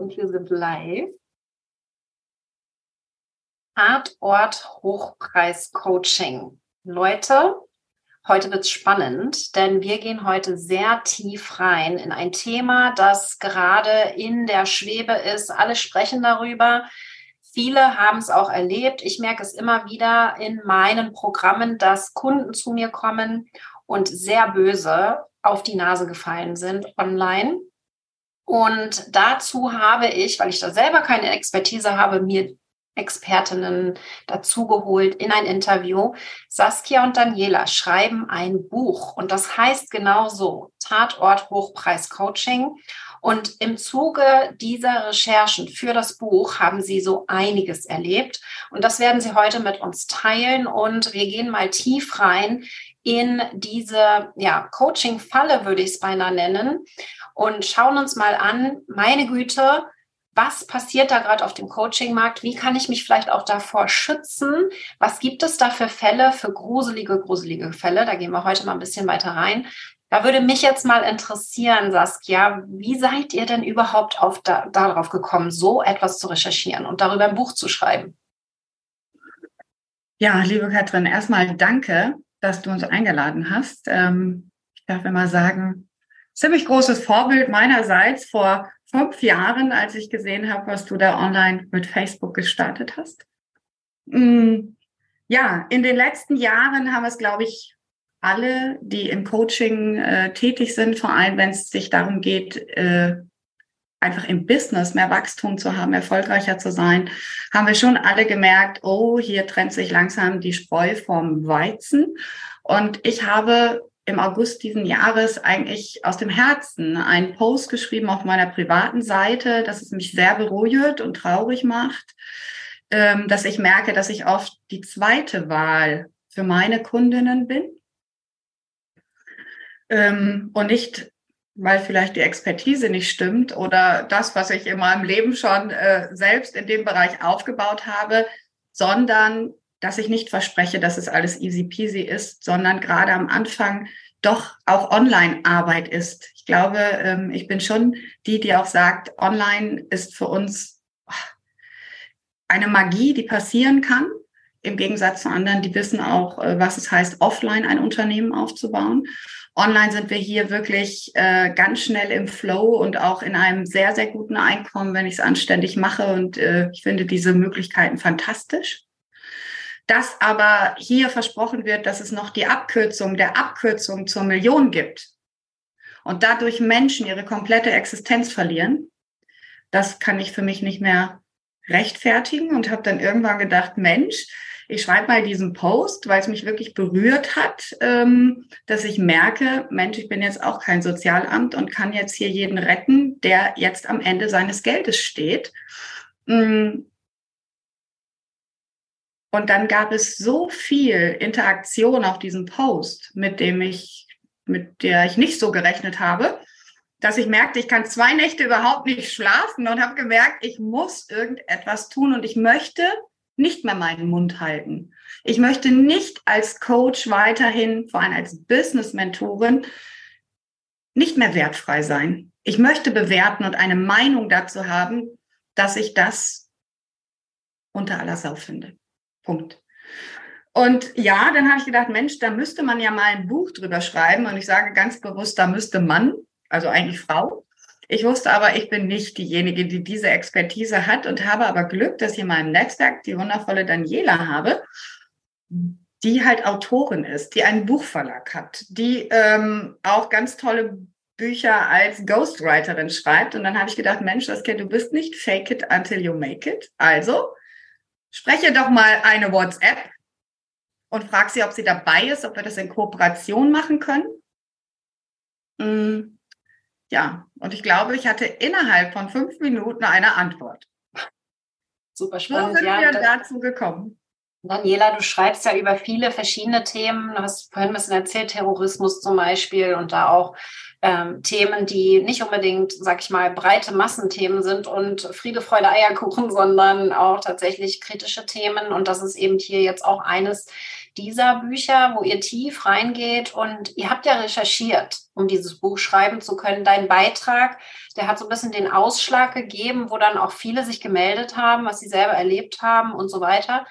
Und wir sind live. Tatort Hochpreis Coaching. Leute, heute wird es spannend, denn wir gehen heute sehr tief rein in ein Thema, das gerade in der Schwebe ist. Alle sprechen darüber. Viele haben es auch erlebt. Ich merke es immer wieder in meinen Programmen, dass Kunden zu mir kommen und sehr böse auf die Nase gefallen sind online und dazu habe ich, weil ich da selber keine Expertise habe, mir Expertinnen dazugeholt in ein Interview. Saskia und Daniela schreiben ein Buch und das heißt genauso Tatort Hochpreis Coaching. Und im Zuge dieser Recherchen für das Buch haben sie so einiges erlebt und das werden sie heute mit uns teilen und wir gehen mal tief rein in diese ja, Coaching-Falle, würde ich es beinahe nennen, und schauen uns mal an, meine Güte, was passiert da gerade auf dem Coaching-Markt? Wie kann ich mich vielleicht auch davor schützen? Was gibt es da für Fälle, für gruselige, gruselige Fälle? Da gehen wir heute mal ein bisschen weiter rein. Da würde mich jetzt mal interessieren, Saskia, wie seid ihr denn überhaupt auf da, darauf gekommen, so etwas zu recherchieren und darüber ein Buch zu schreiben? Ja, liebe Katrin, erstmal danke dass du uns eingeladen hast. Ähm, ich darf immer sagen, ziemlich großes Vorbild meinerseits vor fünf Jahren, als ich gesehen habe, was du da online mit Facebook gestartet hast. Mm, ja, in den letzten Jahren haben es, glaube ich, alle, die im Coaching äh, tätig sind, vor allem wenn es sich darum geht, äh, einfach im Business mehr Wachstum zu haben, erfolgreicher zu sein, haben wir schon alle gemerkt, oh, hier trennt sich langsam die Spreu vom Weizen. Und ich habe im August diesen Jahres eigentlich aus dem Herzen einen Post geschrieben auf meiner privaten Seite, dass es mich sehr beruhigt und traurig macht, ähm, dass ich merke, dass ich oft die zweite Wahl für meine Kundinnen bin ähm, und nicht weil vielleicht die Expertise nicht stimmt oder das, was ich in meinem Leben schon äh, selbst in dem Bereich aufgebaut habe, sondern dass ich nicht verspreche, dass es alles easy peasy ist, sondern gerade am Anfang doch auch Online-Arbeit ist. Ich glaube, ähm, ich bin schon die, die auch sagt, Online ist für uns eine Magie, die passieren kann. Im Gegensatz zu anderen, die wissen auch, äh, was es heißt, offline ein Unternehmen aufzubauen. Online sind wir hier wirklich äh, ganz schnell im Flow und auch in einem sehr, sehr guten Einkommen, wenn ich es anständig mache. Und äh, ich finde diese Möglichkeiten fantastisch. Dass aber hier versprochen wird, dass es noch die Abkürzung der Abkürzung zur Million gibt und dadurch Menschen ihre komplette Existenz verlieren, das kann ich für mich nicht mehr rechtfertigen und habe dann irgendwann gedacht, Mensch, ich schreibe mal diesen Post, weil es mich wirklich berührt hat, ähm, dass ich merke, Mensch, ich bin jetzt auch kein Sozialamt und kann jetzt hier jeden retten, der jetzt am Ende seines Geldes steht. Mm. Und dann gab es so viel Interaktion auf diesem Post, mit dem ich, mit der ich nicht so gerechnet habe, dass ich merkte, ich kann zwei Nächte überhaupt nicht schlafen und habe gemerkt, ich muss irgendetwas tun und ich möchte nicht mehr meinen Mund halten. Ich möchte nicht als Coach weiterhin, vor allem als Business-Mentorin, nicht mehr wertfrei sein. Ich möchte bewerten und eine Meinung dazu haben, dass ich das unter aller Sau finde. Punkt. Und ja, dann habe ich gedacht, Mensch, da müsste man ja mal ein Buch drüber schreiben. Und ich sage ganz bewusst, da müsste man, also eigentlich Frau, ich wusste aber, ich bin nicht diejenige, die diese Expertise hat und habe aber Glück, dass ich in meinem Netzwerk die wundervolle Daniela habe, die halt Autorin ist, die einen Buchverlag hat, die ähm, auch ganz tolle Bücher als Ghostwriterin schreibt. Und dann habe ich gedacht, Mensch, Saskia, du bist nicht fake it until you make it. Also spreche doch mal eine WhatsApp und frag sie, ob sie dabei ist, ob wir das in Kooperation machen können. Ja, und ich glaube, ich hatte innerhalb von fünf Minuten eine Antwort. Super spannend. So sind ja, wir dazu gekommen. Daniela, du schreibst ja über viele verschiedene Themen. Du hast vorhin ein bisschen erzählt, Terrorismus zum Beispiel und da auch ähm, Themen, die nicht unbedingt, sag ich mal, breite Massenthemen sind und Friede, Freude, Eierkuchen, sondern auch tatsächlich kritische Themen. Und das ist eben hier jetzt auch eines dieser Bücher, wo ihr tief reingeht und ihr habt ja recherchiert, um dieses Buch schreiben zu können. Dein Beitrag, der hat so ein bisschen den Ausschlag gegeben, wo dann auch viele sich gemeldet haben, was sie selber erlebt haben und so weiter.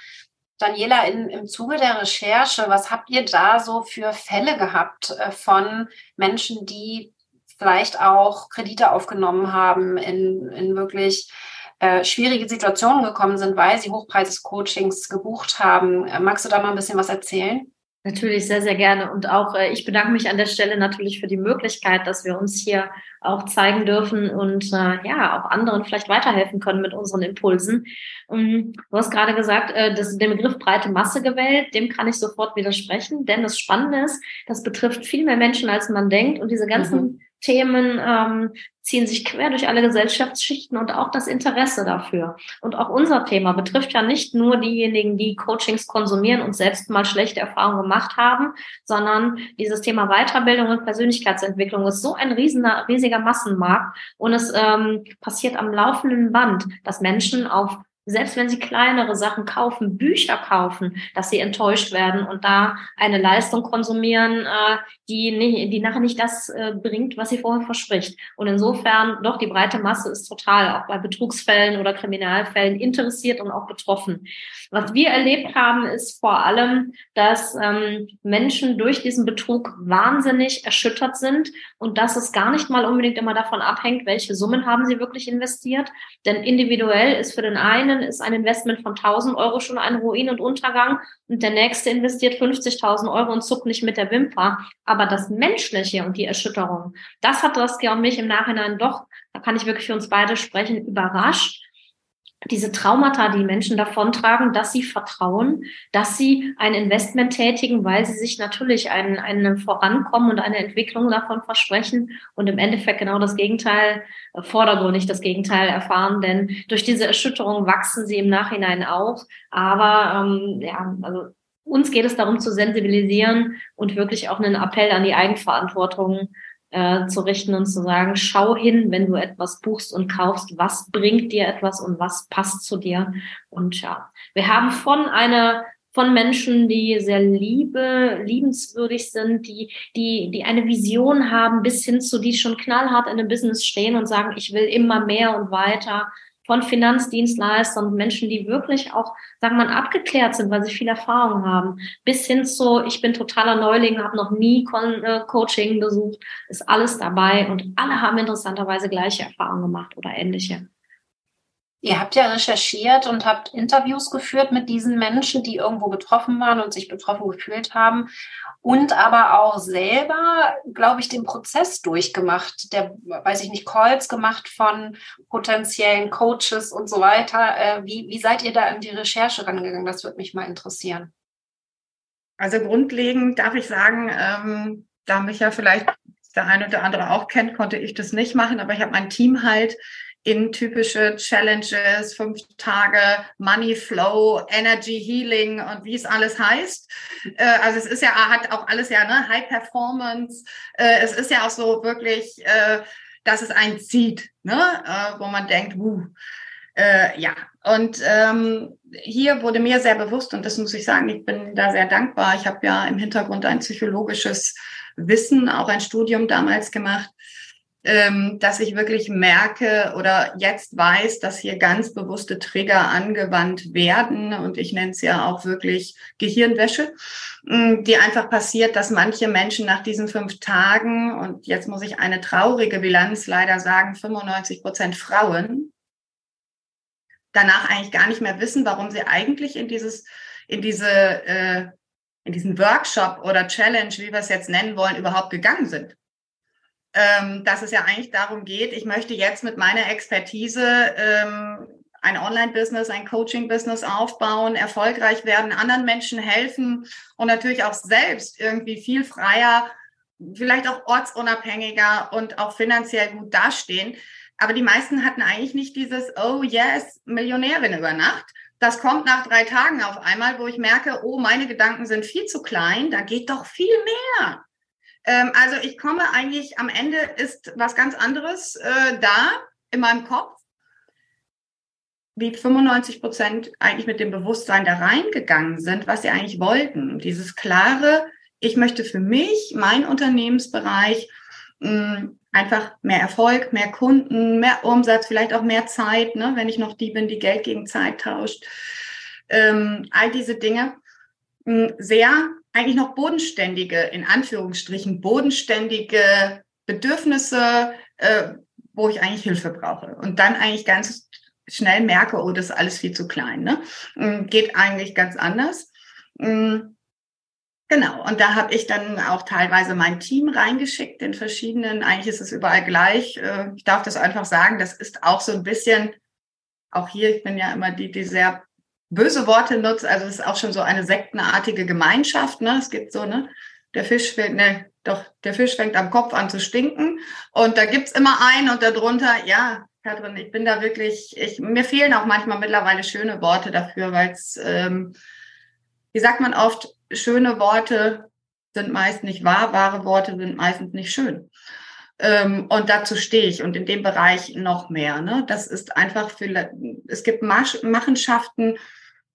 Daniela, in, im Zuge der Recherche, was habt ihr da so für Fälle gehabt äh, von Menschen, die vielleicht auch Kredite aufgenommen haben, in, in wirklich äh, schwierige Situationen gekommen sind, weil sie Hochpreis-Coachings gebucht haben? Äh, magst du da mal ein bisschen was erzählen? Natürlich sehr, sehr gerne. Und auch äh, ich bedanke mich an der Stelle natürlich für die Möglichkeit, dass wir uns hier auch zeigen dürfen und äh, ja, auch anderen vielleicht weiterhelfen können mit unseren Impulsen. Ähm, du hast gerade gesagt, äh, dass den Begriff breite Masse gewählt, dem kann ich sofort widersprechen, denn das Spannende ist, das betrifft viel mehr Menschen, als man denkt. Und diese ganzen mhm. Themen ähm, ziehen sich quer durch alle Gesellschaftsschichten und auch das Interesse dafür. Und auch unser Thema betrifft ja nicht nur diejenigen, die Coachings konsumieren und selbst mal schlechte Erfahrungen gemacht haben, sondern dieses Thema Weiterbildung und Persönlichkeitsentwicklung ist so ein riesiger, riesiger Massenmarkt und es ähm, passiert am laufenden Band, dass Menschen auf selbst wenn sie kleinere Sachen kaufen, Bücher kaufen, dass sie enttäuscht werden und da eine Leistung konsumieren, äh, die, nicht, die nachher nicht das äh, bringt, was sie vorher verspricht. Und insofern doch die breite Masse ist total auch bei Betrugsfällen oder Kriminalfällen interessiert und auch betroffen. Was wir erlebt haben, ist vor allem, dass ähm, Menschen durch diesen Betrug wahnsinnig erschüttert sind und dass es gar nicht mal unbedingt immer davon abhängt, welche Summen haben sie wirklich investiert. Denn individuell ist für den einen ist ein Investment von 1000 Euro schon ein Ruin und Untergang und der nächste investiert 50.000 Euro und zuckt nicht mit der Wimper. Aber das Menschliche und die Erschütterung, das hat das ja mich im Nachhinein doch, da kann ich wirklich für uns beide sprechen, überrascht diese Traumata, die Menschen davontragen, dass sie vertrauen, dass sie ein Investment tätigen, weil sie sich natürlich ein, ein Vorankommen und eine Entwicklung davon versprechen und im Endeffekt genau das Gegenteil, äh, vordergründig das Gegenteil erfahren, denn durch diese Erschütterung wachsen sie im Nachhinein auch. Aber ähm, ja, also uns geht es darum zu sensibilisieren und wirklich auch einen Appell an die Eigenverantwortung äh, zu richten und zu sagen, schau hin, wenn du etwas buchst und kaufst, was bringt dir etwas und was passt zu dir. Und ja, wir haben von einer von Menschen, die sehr liebe, liebenswürdig sind, die, die, die eine Vision haben, bis hin zu die schon knallhart in einem Business stehen und sagen, ich will immer mehr und weiter von Finanzdienstleistern, Menschen, die wirklich auch, sagen wir mal, abgeklärt sind, weil sie viel Erfahrung haben, bis hin zu, ich bin totaler Neuling, habe noch nie Con äh, Coaching besucht, ist alles dabei und alle haben interessanterweise gleiche Erfahrungen gemacht oder ähnliche. Ihr habt ja recherchiert und habt Interviews geführt mit diesen Menschen, die irgendwo betroffen waren und sich betroffen gefühlt haben und aber auch selber, glaube ich, den Prozess durchgemacht, der, weiß ich nicht, Calls gemacht von potenziellen Coaches und so weiter. Äh, wie, wie seid ihr da in die Recherche rangegangen? Das würde mich mal interessieren. Also grundlegend darf ich sagen, ähm, da mich ja vielleicht der eine oder andere auch kennt, konnte ich das nicht machen, aber ich habe mein Team halt in typische Challenges, fünf Tage Money Flow, Energy Healing und wie es alles heißt. Äh, also es ist ja, hat auch alles ja, ne, High Performance. Äh, es ist ja auch so wirklich, äh, dass es einen zieht, ne, wo man denkt, wuh. ja, und ähm, hier wurde mir sehr bewusst, und das muss ich sagen, ich bin da sehr dankbar. Ich habe ja im Hintergrund ein psychologisches Wissen, auch ein Studium damals gemacht dass ich wirklich merke oder jetzt weiß, dass hier ganz bewusste Trigger angewandt werden. Und ich nenne es ja auch wirklich Gehirnwäsche, mm, die einfach passiert, dass manche Menschen nach diesen fünf Tagen, und jetzt muss ich eine traurige Bilanz leider sagen, 95 Prozent Frauen, danach eigentlich gar nicht mehr wissen, warum sie eigentlich in dieses, in diese, äh, in diesen Workshop oder Challenge, wie wir es jetzt nennen wollen, überhaupt gegangen sind ähm, dass es ja eigentlich darum geht, ich möchte jetzt mit meiner Expertise ähm, ein Online-Business, ein Coaching-Business aufbauen, erfolgreich werden, anderen Menschen helfen und natürlich auch selbst irgendwie viel freier, vielleicht auch ortsunabhängiger und auch finanziell gut dastehen. Aber die meisten hatten eigentlich nicht dieses, oh yes, Millionärin über Nacht. Das kommt nach drei Tagen auf einmal, wo ich merke, oh, meine Gedanken sind viel zu klein, da geht doch viel mehr. Ähm, also ich komme eigentlich, am Ende ist was ganz anderes äh, da in meinem Kopf, wie 95 Prozent eigentlich mit dem Bewusstsein da reingegangen sind, was sie eigentlich wollten. Dieses klare, ich möchte für mich, mein Unternehmensbereich, mh, einfach mehr Erfolg, mehr Kunden, mehr Umsatz, vielleicht auch mehr Zeit, ne, wenn ich noch die bin, die Geld gegen Zeit tauscht. Ähm, all diese Dinge. Mh, sehr eigentlich noch bodenständige, in Anführungsstrichen, bodenständige Bedürfnisse, äh, wo ich eigentlich Hilfe brauche. Und dann eigentlich ganz schnell merke, oh, das ist alles viel zu klein. Ne? Mm, geht eigentlich ganz anders. Mm, genau, und da habe ich dann auch teilweise mein Team reingeschickt in verschiedenen, eigentlich ist es überall gleich. Äh, ich darf das einfach sagen, das ist auch so ein bisschen, auch hier, ich bin ja immer die, die sehr böse Worte nutzt. Also es ist auch schon so eine sektenartige Gemeinschaft. Ne? Es gibt so, ne, der Fisch fängt, ne, doch, der Fisch fängt am Kopf an zu stinken. Und da gibt's immer einen und darunter, ja, Katrin, ich bin da wirklich, ich, mir fehlen auch manchmal mittlerweile schöne Worte dafür, weil es, ähm, wie sagt man oft, schöne Worte sind meist nicht wahr, wahre Worte sind meistens nicht schön. Ähm, und dazu stehe ich und in dem Bereich noch mehr. Ne? Das ist einfach für, es gibt Machenschaften, hm,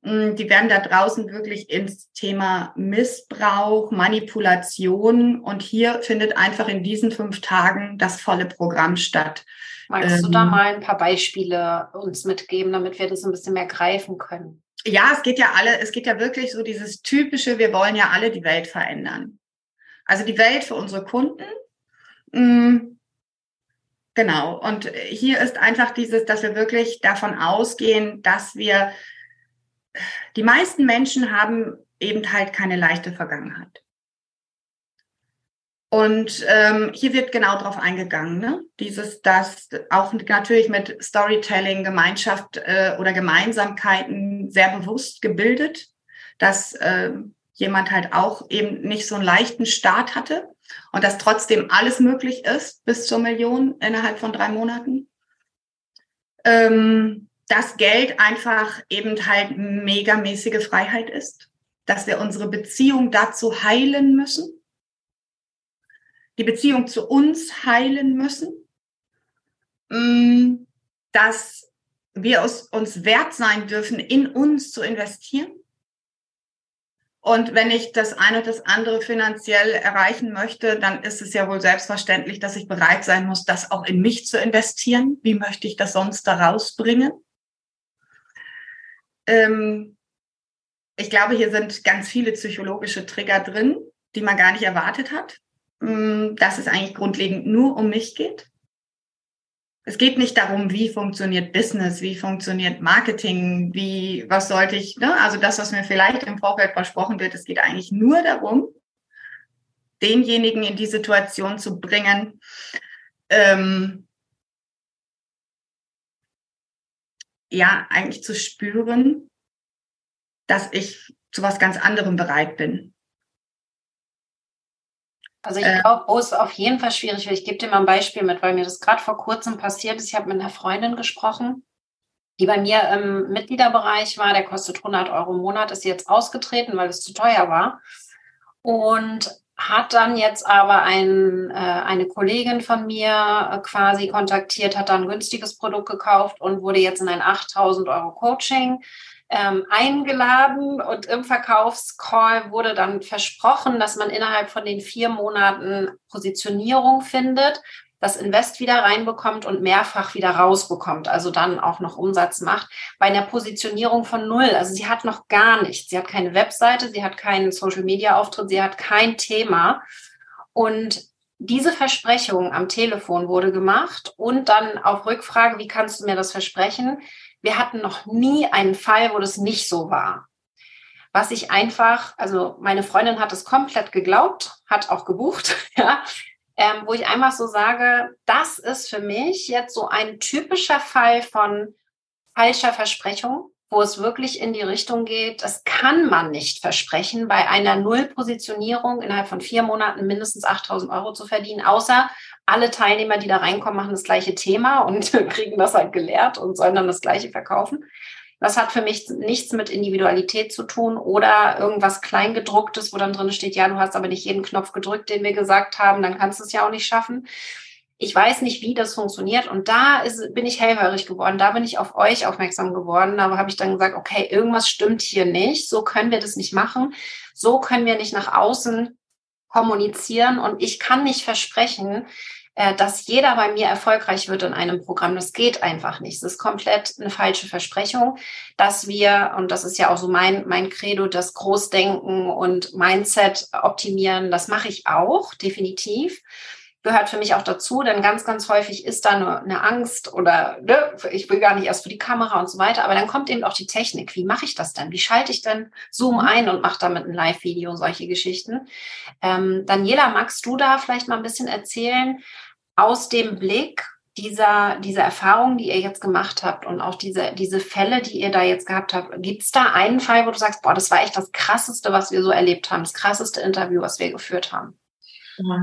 die werden da draußen wirklich ins Thema Missbrauch, Manipulation und hier findet einfach in diesen fünf Tagen das volle Programm statt. Magst ähm, du da ähm, mal ein paar Beispiele uns mitgeben, damit wir das ein bisschen mehr greifen können? Ja, es geht ja alle, es geht ja wirklich so dieses typische, wir wollen ja alle die Welt verändern. Also die Welt für unsere Kunden. Mh, hm, genau. Und hier ist einfach dieses, dass wir wirklich davon ausgehen, dass wir die meisten Menschen haben eben halt keine leichte Vergangenheit. Und ähm, hier wird genau darauf eingegangen, ne? dieses, das auch natürlich mit Storytelling, Gemeinschaft äh, oder Gemeinsamkeiten sehr bewusst gebildet, dass äh, jemand halt auch eben nicht so einen leichten Start hatte und dass trotzdem alles möglich ist bis zur Million innerhalb von drei Monaten. Ähm, dass Geld einfach eben halt megamäßige Freiheit ist, dass wir unsere Beziehung dazu heilen müssen, die Beziehung zu uns heilen müssen, mm, dass wir uns wert sein dürfen, in uns zu investieren. Und wenn ich das eine oder das andere finanziell erreichen möchte, dann ist es ja wohl selbstverständlich, dass ich bereit sein muss, das auch in mich zu investieren. Wie möchte ich das sonst da rausbringen? Ähm, ich glaube, hier sind ganz viele psychologische Trigger drin, die man gar nicht erwartet hat, mm, dass es eigentlich grundlegend nur um mich geht. Es geht nicht darum, wie funktioniert Business, wie funktioniert Marketing, wie, was sollte ich, ne? also das, was mir vielleicht im Vorfeld versprochen wird, es geht eigentlich nur darum, denjenigen in die Situation zu bringen, ähm, ja eigentlich zu spüren, dass ich zu was ganz anderem bereit bin. Also ich glaube, wo es auf jeden Fall schwierig wird. Ich gebe dir mal ein Beispiel mit, weil mir das gerade vor kurzem passiert ist. Ich habe mit einer Freundin gesprochen, die bei mir im Mitgliederbereich war. Der kostet 100 Euro im Monat, ist jetzt ausgetreten, weil es zu teuer war. Und hat dann jetzt aber ein, äh, eine Kollegin von mir äh, quasi kontaktiert, hat dann ein günstiges Produkt gekauft und wurde jetzt in ein 8000 Euro Coaching ähm, eingeladen. Und im Verkaufscall wurde dann versprochen, dass man innerhalb von den vier Monaten Positionierung findet, das Invest wieder reinbekommt und mehrfach wieder rausbekommt, also dann auch noch Umsatz macht, bei einer Positionierung von null. Also sie hat noch gar nichts. Sie hat keine Webseite, sie hat keinen Social-Media-Auftritt, sie hat kein Thema. Und diese Versprechung am Telefon wurde gemacht und dann auf Rückfrage, wie kannst du mir das versprechen? Wir hatten noch nie einen Fall, wo das nicht so war. Was ich einfach, also meine Freundin hat es komplett geglaubt, hat auch gebucht, ja, ähm, wo ich einfach so sage, das ist für mich jetzt so ein typischer Fall von falscher Versprechung, wo es wirklich in die Richtung geht, das kann man nicht versprechen, bei einer Nullpositionierung innerhalb von vier Monaten mindestens 8000 Euro zu verdienen, außer alle Teilnehmer, die da reinkommen, machen das gleiche Thema und kriegen das halt gelehrt und sollen dann das gleiche verkaufen. Das hat für mich nichts mit Individualität zu tun oder irgendwas Kleingedrucktes, wo dann drin steht, ja, du hast aber nicht jeden Knopf gedrückt, den wir gesagt haben, dann kannst du es ja auch nicht schaffen. Ich weiß nicht, wie das funktioniert. Und da ist, bin ich hellhörig geworden. Da bin ich auf euch aufmerksam geworden. Da habe ich dann gesagt, okay, irgendwas stimmt hier nicht. So können wir das nicht machen. So können wir nicht nach außen kommunizieren. Und ich kann nicht versprechen, äh, dass jeder bei mir erfolgreich wird in einem Programm. Das geht einfach nicht. Das ist komplett eine falsche Versprechung, dass wir, und das ist ja auch so mein, mein Credo, das Großdenken und Mindset optimieren, das mache ich auch, definitiv gehört für mich auch dazu, denn ganz, ganz häufig ist da eine, eine Angst oder ne, ich will gar nicht erst für die Kamera und so weiter, aber dann kommt eben auch die Technik. Wie mache ich das denn? Wie schalte ich denn Zoom ein und mache damit ein Live-Video, solche Geschichten? Ähm, Daniela, magst du da vielleicht mal ein bisschen erzählen, aus dem Blick dieser, dieser Erfahrungen, die ihr jetzt gemacht habt und auch diese, diese Fälle, die ihr da jetzt gehabt habt, gibt es da einen Fall, wo du sagst, boah, das war echt das Krasseste, was wir so erlebt haben, das krasseste Interview, was wir geführt haben?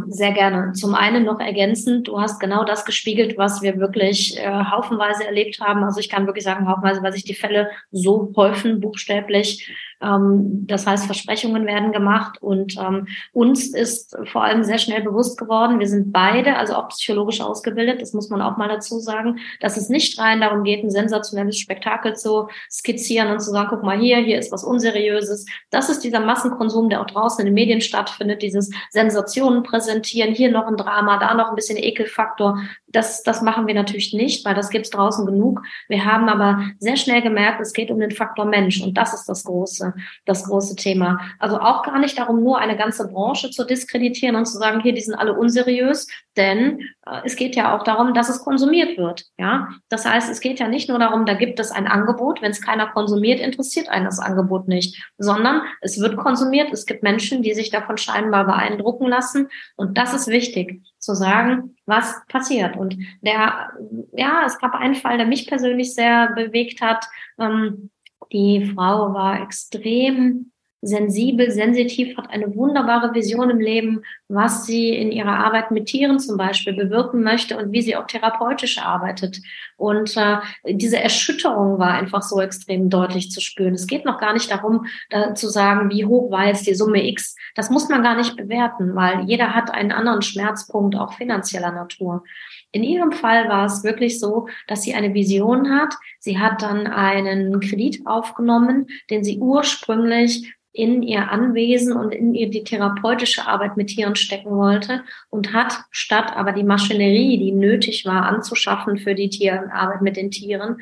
Sehr gerne. Zum einen noch ergänzend, du hast genau das gespiegelt, was wir wirklich äh, haufenweise erlebt haben. Also ich kann wirklich sagen, haufenweise, weil sich die Fälle so häufen, buchstäblich, das heißt, Versprechungen werden gemacht und ähm, uns ist vor allem sehr schnell bewusst geworden, wir sind beide, also auch psychologisch ausgebildet, das muss man auch mal dazu sagen, dass es nicht rein darum geht, ein sensationelles Spektakel zu skizzieren und zu sagen, guck mal hier, hier ist was Unseriöses. Das ist dieser Massenkonsum, der auch draußen in den Medien stattfindet, dieses Sensationen präsentieren, hier noch ein Drama, da noch ein bisschen Ekelfaktor. Das, das machen wir natürlich nicht, weil das gibt's draußen genug. Wir haben aber sehr schnell gemerkt, es geht um den Faktor Mensch und das ist das Große das große Thema. Also auch gar nicht darum, nur eine ganze Branche zu diskreditieren und zu sagen, hier, die sind alle unseriös, denn äh, es geht ja auch darum, dass es konsumiert wird. Ja, das heißt, es geht ja nicht nur darum, da gibt es ein Angebot. Wenn es keiner konsumiert, interessiert einen das Angebot nicht, sondern es wird konsumiert. Es gibt Menschen, die sich davon scheinbar beeindrucken lassen. Und das ist wichtig, zu sagen, was passiert. Und der, ja, es gab einen Fall, der mich persönlich sehr bewegt hat. Ähm, die Frau war extrem sensibel, sensitiv, hat eine wunderbare Vision im Leben, was sie in ihrer Arbeit mit Tieren zum Beispiel bewirken möchte und wie sie auch therapeutisch arbeitet. Und äh, diese Erschütterung war einfach so extrem deutlich zu spüren. Es geht noch gar nicht darum, da zu sagen, wie hoch war jetzt die Summe X. Das muss man gar nicht bewerten, weil jeder hat einen anderen Schmerzpunkt, auch finanzieller Natur. In ihrem Fall war es wirklich so, dass sie eine Vision hat. Sie hat dann einen Kredit aufgenommen, den sie ursprünglich in ihr Anwesen und in ihr die therapeutische Arbeit mit Tieren stecken wollte und hat statt aber die Maschinerie, die nötig war, anzuschaffen für die Tierarbeit mit den Tieren,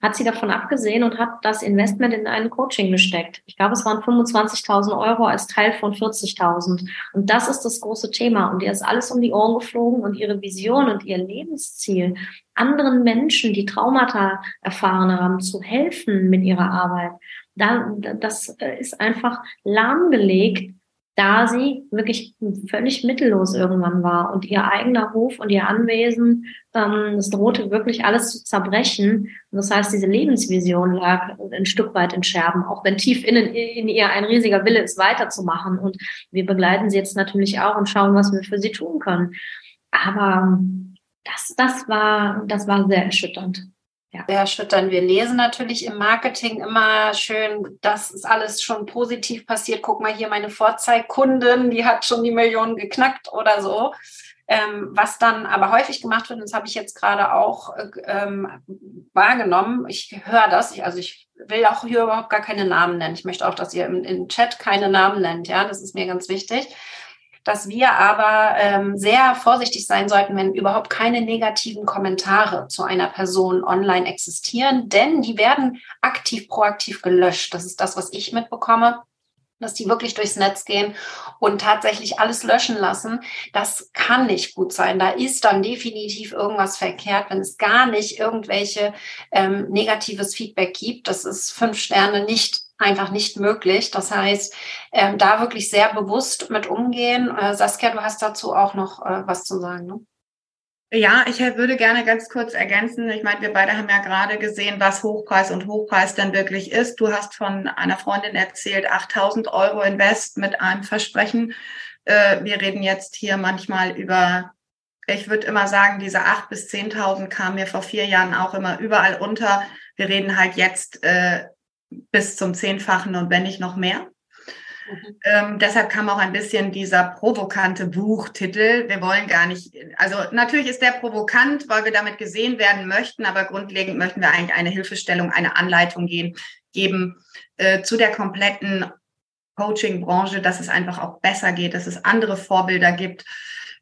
hat sie davon abgesehen und hat das Investment in ein Coaching gesteckt. Ich glaube, es waren 25.000 Euro als Teil von 40.000. Und das ist das große Thema. Und ihr ist alles um die Ohren geflogen und ihre Vision und ihr Lebensziel, anderen Menschen, die Traumata erfahren haben, zu helfen mit ihrer Arbeit. Da, das ist einfach lahmgelegt da sie wirklich völlig mittellos irgendwann war und ihr eigener Hof und ihr Anwesen, ähm, es drohte wirklich alles zu zerbrechen. Und das heißt, diese Lebensvision lag ein Stück weit in Scherben, auch wenn tief innen in ihr ein riesiger Wille ist, weiterzumachen. Und wir begleiten sie jetzt natürlich auch und schauen, was wir für sie tun können. Aber das, das war, das war sehr erschütternd. Ja. Sehr erschütternd. Wir lesen natürlich im Marketing immer schön, das ist alles schon positiv passiert. Guck mal hier, meine Vorzeigkundin, die hat schon die Millionen geknackt oder so. Ähm, was dann aber häufig gemacht wird, und das habe ich jetzt gerade auch ähm, wahrgenommen, ich höre das, ich, also ich will auch hier überhaupt gar keine Namen nennen. Ich möchte auch, dass ihr im, im Chat keine Namen nennt, ja, das ist mir ganz wichtig dass wir aber ähm, sehr vorsichtig sein sollten, wenn überhaupt keine negativen Kommentare zu einer Person online existieren, denn die werden aktiv, proaktiv gelöscht. Das ist das, was ich mitbekomme dass die wirklich durchs Netz gehen und tatsächlich alles löschen lassen, das kann nicht gut sein. Da ist dann definitiv irgendwas verkehrt, wenn es gar nicht irgendwelche ähm, negatives Feedback gibt. Das ist fünf Sterne nicht einfach nicht möglich. Das heißt, ähm, da wirklich sehr bewusst mit umgehen. Äh, Saskia, du hast dazu auch noch äh, was zu sagen. Ne? Ja, ich würde gerne ganz kurz ergänzen. Ich meine, wir beide haben ja gerade gesehen, was Hochpreis und Hochpreis denn wirklich ist. Du hast von einer Freundin erzählt, 8000 Euro Invest mit einem Versprechen. Äh, wir reden jetzt hier manchmal über, ich würde immer sagen, diese 8 bis 10.000 kamen mir vor vier Jahren auch immer überall unter Wir reden halt jetzt äh, bis zum Zehnfachen und wenn nicht noch mehr. Mhm. Ähm, deshalb kam auch ein bisschen dieser provokante Buchtitel. Wir wollen gar nicht, also natürlich ist der provokant, weil wir damit gesehen werden möchten, aber grundlegend möchten wir eigentlich eine Hilfestellung, eine Anleitung gehen, geben äh, zu der kompletten Coaching-Branche, dass es einfach auch besser geht, dass es andere Vorbilder gibt,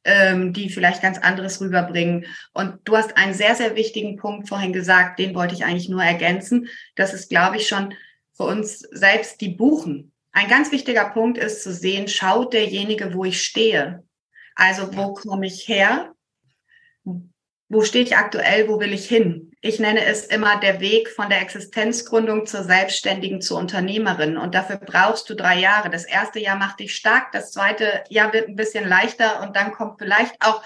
ähm, die vielleicht ganz anderes rüberbringen. Und du hast einen sehr, sehr wichtigen Punkt vorhin gesagt, den wollte ich eigentlich nur ergänzen. Das ist, glaube ich, schon für uns selbst die Buchen. Ein ganz wichtiger Punkt ist zu sehen, schaut derjenige, wo ich stehe. Also wo komme ich her? Wo stehe ich aktuell? Wo will ich hin? Ich nenne es immer der Weg von der Existenzgründung zur Selbstständigen zur Unternehmerin. Und dafür brauchst du drei Jahre. Das erste Jahr macht dich stark, das zweite Jahr wird ein bisschen leichter und dann kommt vielleicht auch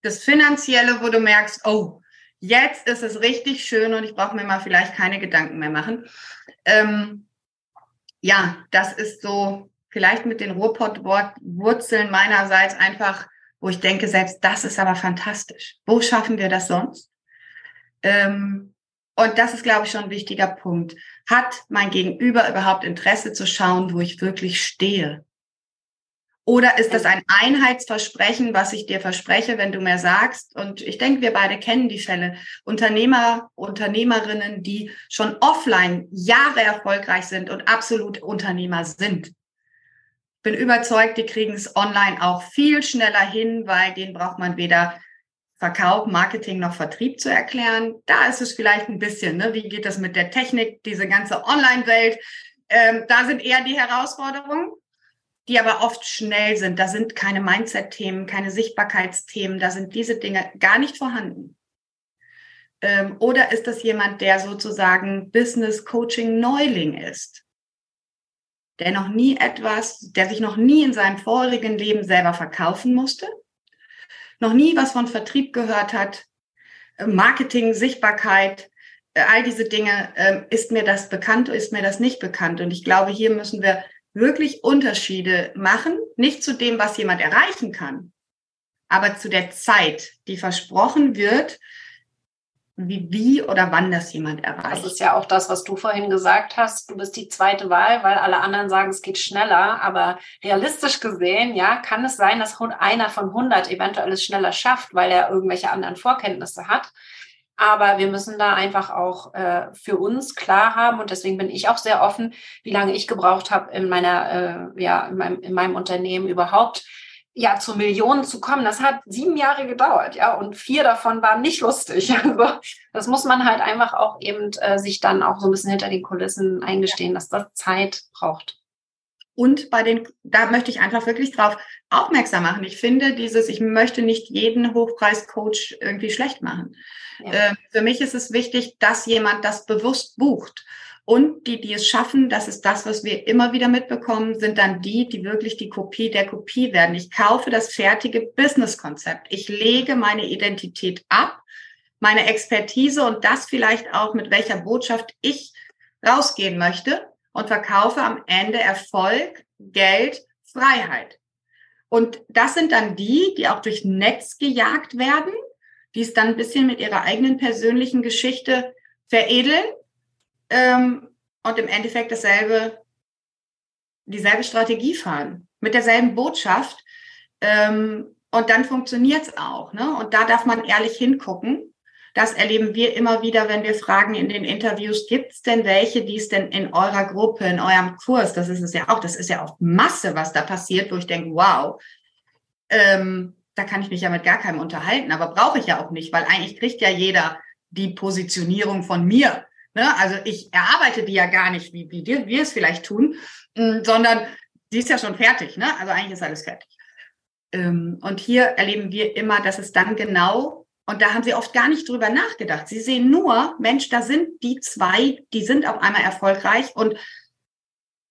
das Finanzielle, wo du merkst, oh, jetzt ist es richtig schön und ich brauche mir mal vielleicht keine Gedanken mehr machen. Ähm, ja, das ist so vielleicht mit den Ruhrpott-Wurzeln meinerseits einfach, wo ich denke, selbst das ist aber fantastisch. Wo schaffen wir das sonst? Ähm, und das ist, glaube ich, schon ein wichtiger Punkt. Hat mein Gegenüber überhaupt Interesse zu schauen, wo ich wirklich stehe? Oder ist das ein Einheitsversprechen, was ich dir verspreche, wenn du mir sagst? Und ich denke, wir beide kennen die Fälle. Unternehmer, Unternehmerinnen, die schon offline Jahre erfolgreich sind und absolut Unternehmer sind. Bin überzeugt, die kriegen es online auch viel schneller hin, weil denen braucht man weder Verkauf, Marketing noch Vertrieb zu erklären. Da ist es vielleicht ein bisschen, ne? wie geht das mit der Technik, diese ganze Online-Welt? Ähm, da sind eher die Herausforderungen die aber oft schnell sind. Da sind keine Mindset-Themen, keine Sichtbarkeitsthemen, da sind diese Dinge gar nicht vorhanden. Ähm, oder ist das jemand, der sozusagen Business Coaching Neuling ist? Der noch nie etwas, der sich noch nie in seinem vorigen Leben selber verkaufen musste, noch nie was von Vertrieb gehört hat, äh, Marketing, Sichtbarkeit, äh, all diese Dinge, ähm, ist mir das bekannt, ist mir das nicht bekannt? Und ich glaube, hier müssen wir wirklich Unterschiede machen, nicht zu dem, was jemand erreichen kann, aber zu der Zeit, die versprochen wird, wie, wie oder wann das jemand erreicht. Das ist ja auch das, was du vorhin gesagt hast. Du bist die zweite Wahl, weil alle anderen sagen, es geht schneller. Aber realistisch gesehen, ja, kann es sein, dass einer von 100 eventuell es schneller schafft, weil er irgendwelche anderen Vorkenntnisse hat. Aber wir müssen da einfach auch äh, für uns klar haben und deswegen bin ich auch sehr offen, wie lange ich gebraucht habe in meiner, äh, ja, in meinem, in meinem Unternehmen überhaupt ja zu Millionen zu kommen. Das hat sieben Jahre gedauert, ja, und vier davon waren nicht lustig. Also das muss man halt einfach auch eben äh, sich dann auch so ein bisschen hinter den Kulissen eingestehen, dass das Zeit braucht. Und bei den, da möchte ich einfach wirklich drauf aufmerksam machen. Ich finde dieses, ich möchte nicht jeden Hochpreiscoach irgendwie schlecht machen. Ja. Äh, für mich ist es wichtig, dass jemand das bewusst bucht. Und die, die es schaffen, das ist das, was wir immer wieder mitbekommen, sind dann die, die wirklich die Kopie der Kopie werden. Ich kaufe das fertige Businesskonzept. Ich lege meine Identität ab, meine Expertise und das vielleicht auch, mit welcher Botschaft ich rausgehen möchte und verkaufe am Ende Erfolg, Geld, Freiheit. Und das sind dann die, die auch durch Netz gejagt werden, die es dann ein bisschen mit ihrer eigenen persönlichen Geschichte veredeln ähm, und im Endeffekt dasselbe, dieselbe Strategie fahren, mit derselben Botschaft. Ähm, und dann funktioniert es auch. Ne? Und da darf man ehrlich hingucken. Das erleben wir immer wieder, wenn wir fragen in den Interviews, gibt es denn welche, die es denn in eurer Gruppe, in eurem Kurs, das ist es ja auch, das ist ja auch Masse, was da passiert, wo ich denke, wow, ähm, da kann ich mich ja mit gar keinem unterhalten, aber brauche ich ja auch nicht, weil eigentlich kriegt ja jeder die Positionierung von mir. Ne? Also ich erarbeite die ja gar nicht, wie, wie wir es vielleicht tun, mh, sondern die ist ja schon fertig. Ne? Also eigentlich ist alles fertig. Ähm, und hier erleben wir immer, dass es dann genau, und da haben sie oft gar nicht drüber nachgedacht. Sie sehen nur, Mensch, da sind die zwei, die sind auf einmal erfolgreich und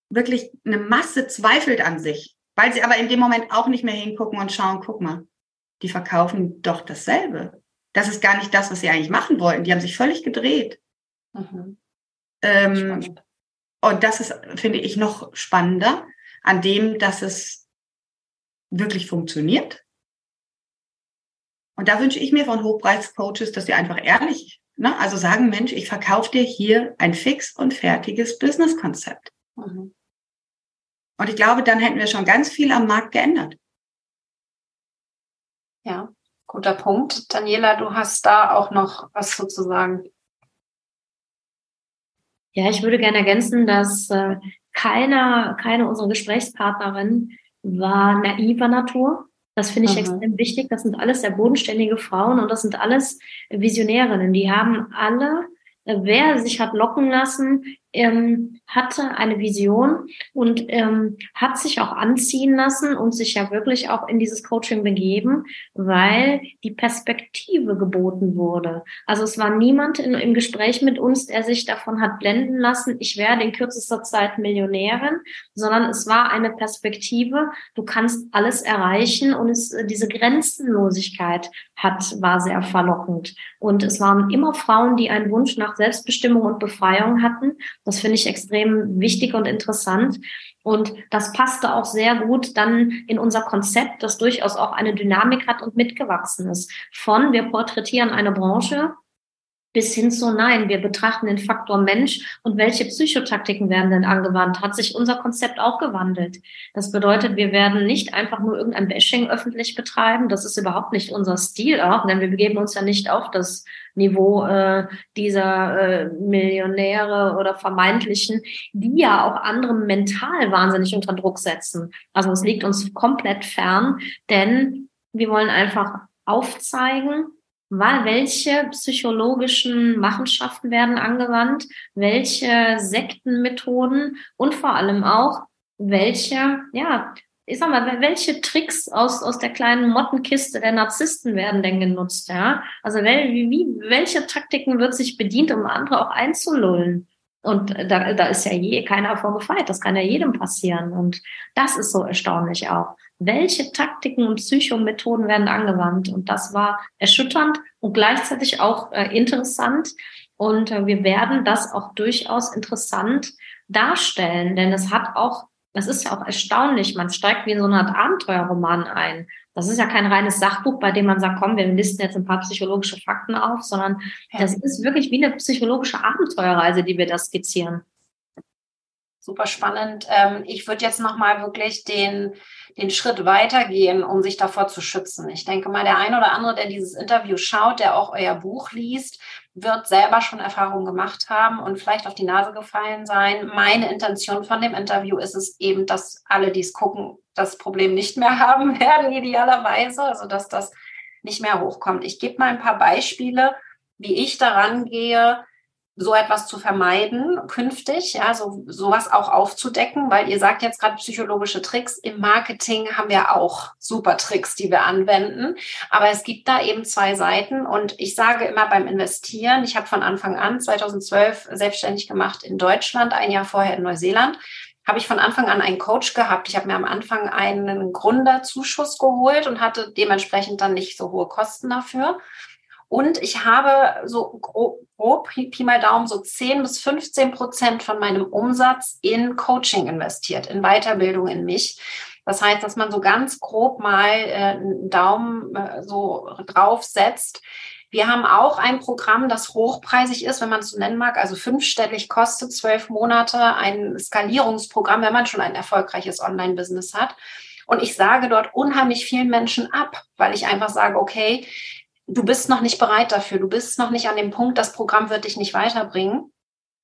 wirklich eine Masse zweifelt an sich. Weil sie aber in dem Moment auch nicht mehr hingucken und schauen, guck mal, die verkaufen doch dasselbe. Das ist gar nicht das, was sie eigentlich machen wollten. Die haben sich völlig gedreht. Mhm. Ähm, und das ist, finde ich, noch spannender an dem, dass es wirklich funktioniert. Und da wünsche ich mir von Hochpreiscoaches, dass sie einfach ehrlich Ne? Also sagen, Mensch, ich verkaufe dir hier ein fix und fertiges Businesskonzept. Mhm. Und ich glaube, dann hätten wir schon ganz viel am Markt geändert. Ja, guter Punkt. Daniela, du hast da auch noch was sozusagen. Ja, ich würde gerne ergänzen, dass äh, keiner, keine unserer Gesprächspartnerinnen war naiver Natur. Das finde ich Aha. extrem wichtig. Das sind alles sehr bodenständige Frauen und das sind alles Visionärinnen. Die haben alle, äh, wer sich hat locken lassen, ähm, hatte eine Vision und ähm, hat sich auch anziehen lassen und sich ja wirklich auch in dieses Coaching begeben, weil die Perspektive geboten wurde. Also es war niemand in, im Gespräch mit uns, der sich davon hat blenden lassen, ich werde in kürzester Zeit Millionärin, sondern es war eine Perspektive, du kannst alles erreichen und es, diese Grenzenlosigkeit hat, war sehr verlockend. Und es waren immer Frauen, die einen Wunsch nach Selbstbestimmung und Befreiung hatten das finde ich extrem wichtig und interessant. Und das passte auch sehr gut dann in unser Konzept, das durchaus auch eine Dynamik hat und mitgewachsen ist. Von wir porträtieren eine Branche bis hin zu nein, wir betrachten den Faktor Mensch und welche Psychotaktiken werden denn angewandt? Hat sich unser Konzept auch gewandelt? Das bedeutet, wir werden nicht einfach nur irgendein Bashing öffentlich betreiben. Das ist überhaupt nicht unser Stil auch, denn wir begeben uns ja nicht auf das Niveau äh, dieser äh, Millionäre oder vermeintlichen, die ja auch andere mental wahnsinnig unter Druck setzen. Also es liegt uns komplett fern, denn wir wollen einfach aufzeigen, welche psychologischen Machenschaften werden angewandt, welche Sektenmethoden und vor allem auch welche, ja, ich sag mal, welche Tricks aus, aus der kleinen Mottenkiste der Narzissten werden denn genutzt, ja? Also wie, wie, welche Taktiken wird sich bedient, um andere auch einzulullen? Und da, da ist ja je keiner vorgefeit. Das kann ja jedem passieren. Und das ist so erstaunlich auch. Welche Taktiken und Psychomethoden werden angewandt? Und das war erschütternd und gleichzeitig auch äh, interessant. Und äh, wir werden das auch durchaus interessant darstellen, denn es hat auch das ist ja auch erstaunlich. Man steigt wie in so eine Art Abenteuerroman ein. Das ist ja kein reines Sachbuch, bei dem man sagt, komm, wir listen jetzt ein paar psychologische Fakten auf, sondern das ist wirklich wie eine psychologische Abenteuerreise, die wir da skizzieren. Super spannend. Ähm, ich würde jetzt nochmal wirklich den, den Schritt weitergehen, um sich davor zu schützen. Ich denke mal, der eine oder andere, der dieses Interview schaut, der auch euer Buch liest, wird selber schon Erfahrungen gemacht haben und vielleicht auf die Nase gefallen sein. Meine Intention von dem Interview ist es eben, dass alle, die es gucken, das Problem nicht mehr haben werden, idealerweise, also dass das nicht mehr hochkommt. Ich gebe mal ein paar Beispiele, wie ich daran gehe, so etwas zu vermeiden künftig, ja, so sowas auch aufzudecken, weil ihr sagt jetzt gerade psychologische Tricks. Im Marketing haben wir auch super Tricks, die wir anwenden. Aber es gibt da eben zwei Seiten und ich sage immer beim Investieren, ich habe von Anfang an 2012 selbstständig gemacht in Deutschland, ein Jahr vorher in Neuseeland habe ich von Anfang an einen Coach gehabt. Ich habe mir am Anfang einen Gründerzuschuss geholt und hatte dementsprechend dann nicht so hohe Kosten dafür. Und ich habe so grob, grob Pi mal Daumen, so 10 bis 15 Prozent von meinem Umsatz in Coaching investiert, in Weiterbildung in mich. Das heißt, dass man so ganz grob mal äh, einen Daumen äh, so draufsetzt. Wir haben auch ein Programm, das hochpreisig ist, wenn man es so nennen mag, also fünfstellig kostet, zwölf Monate, ein Skalierungsprogramm, wenn man schon ein erfolgreiches Online-Business hat. Und ich sage dort unheimlich vielen Menschen ab, weil ich einfach sage, okay, du bist noch nicht bereit dafür, du bist noch nicht an dem Punkt, das Programm wird dich nicht weiterbringen.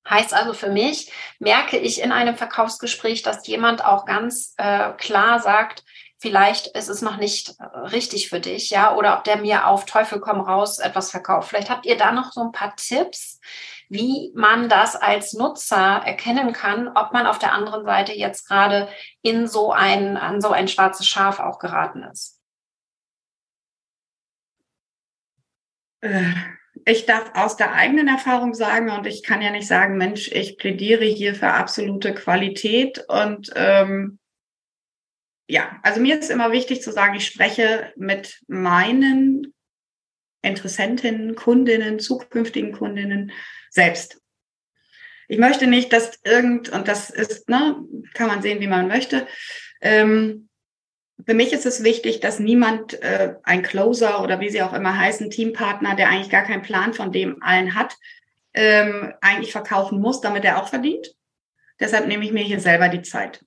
Heißt also für mich, merke ich in einem Verkaufsgespräch, dass jemand auch ganz äh, klar sagt, vielleicht ist es noch nicht richtig für dich, ja, oder ob der mir auf Teufel komm raus etwas verkauft. Vielleicht habt ihr da noch so ein paar Tipps, wie man das als Nutzer erkennen kann, ob man auf der anderen Seite jetzt gerade in so ein, an so ein schwarzes Schaf auch geraten ist. Ich darf aus der eigenen Erfahrung sagen, und ich kann ja nicht sagen, Mensch, ich plädiere hier für absolute Qualität. Und ähm, ja, also mir ist immer wichtig zu sagen, ich spreche mit meinen Interessentinnen, Kundinnen, zukünftigen Kundinnen selbst. Ich möchte nicht, dass irgend, und das ist, ne, kann man sehen, wie man möchte, ähm, Für mich ist es wichtig, dass niemand äh, ein Closer oder wie sie auch immer heißen, Teampartner, der eigentlich gar keinen Plan von dem allen hat, ähm, eigentlich verkaufen muss, damit er auch verdient. Deshalb nehme ich mir hier selber die Zeit.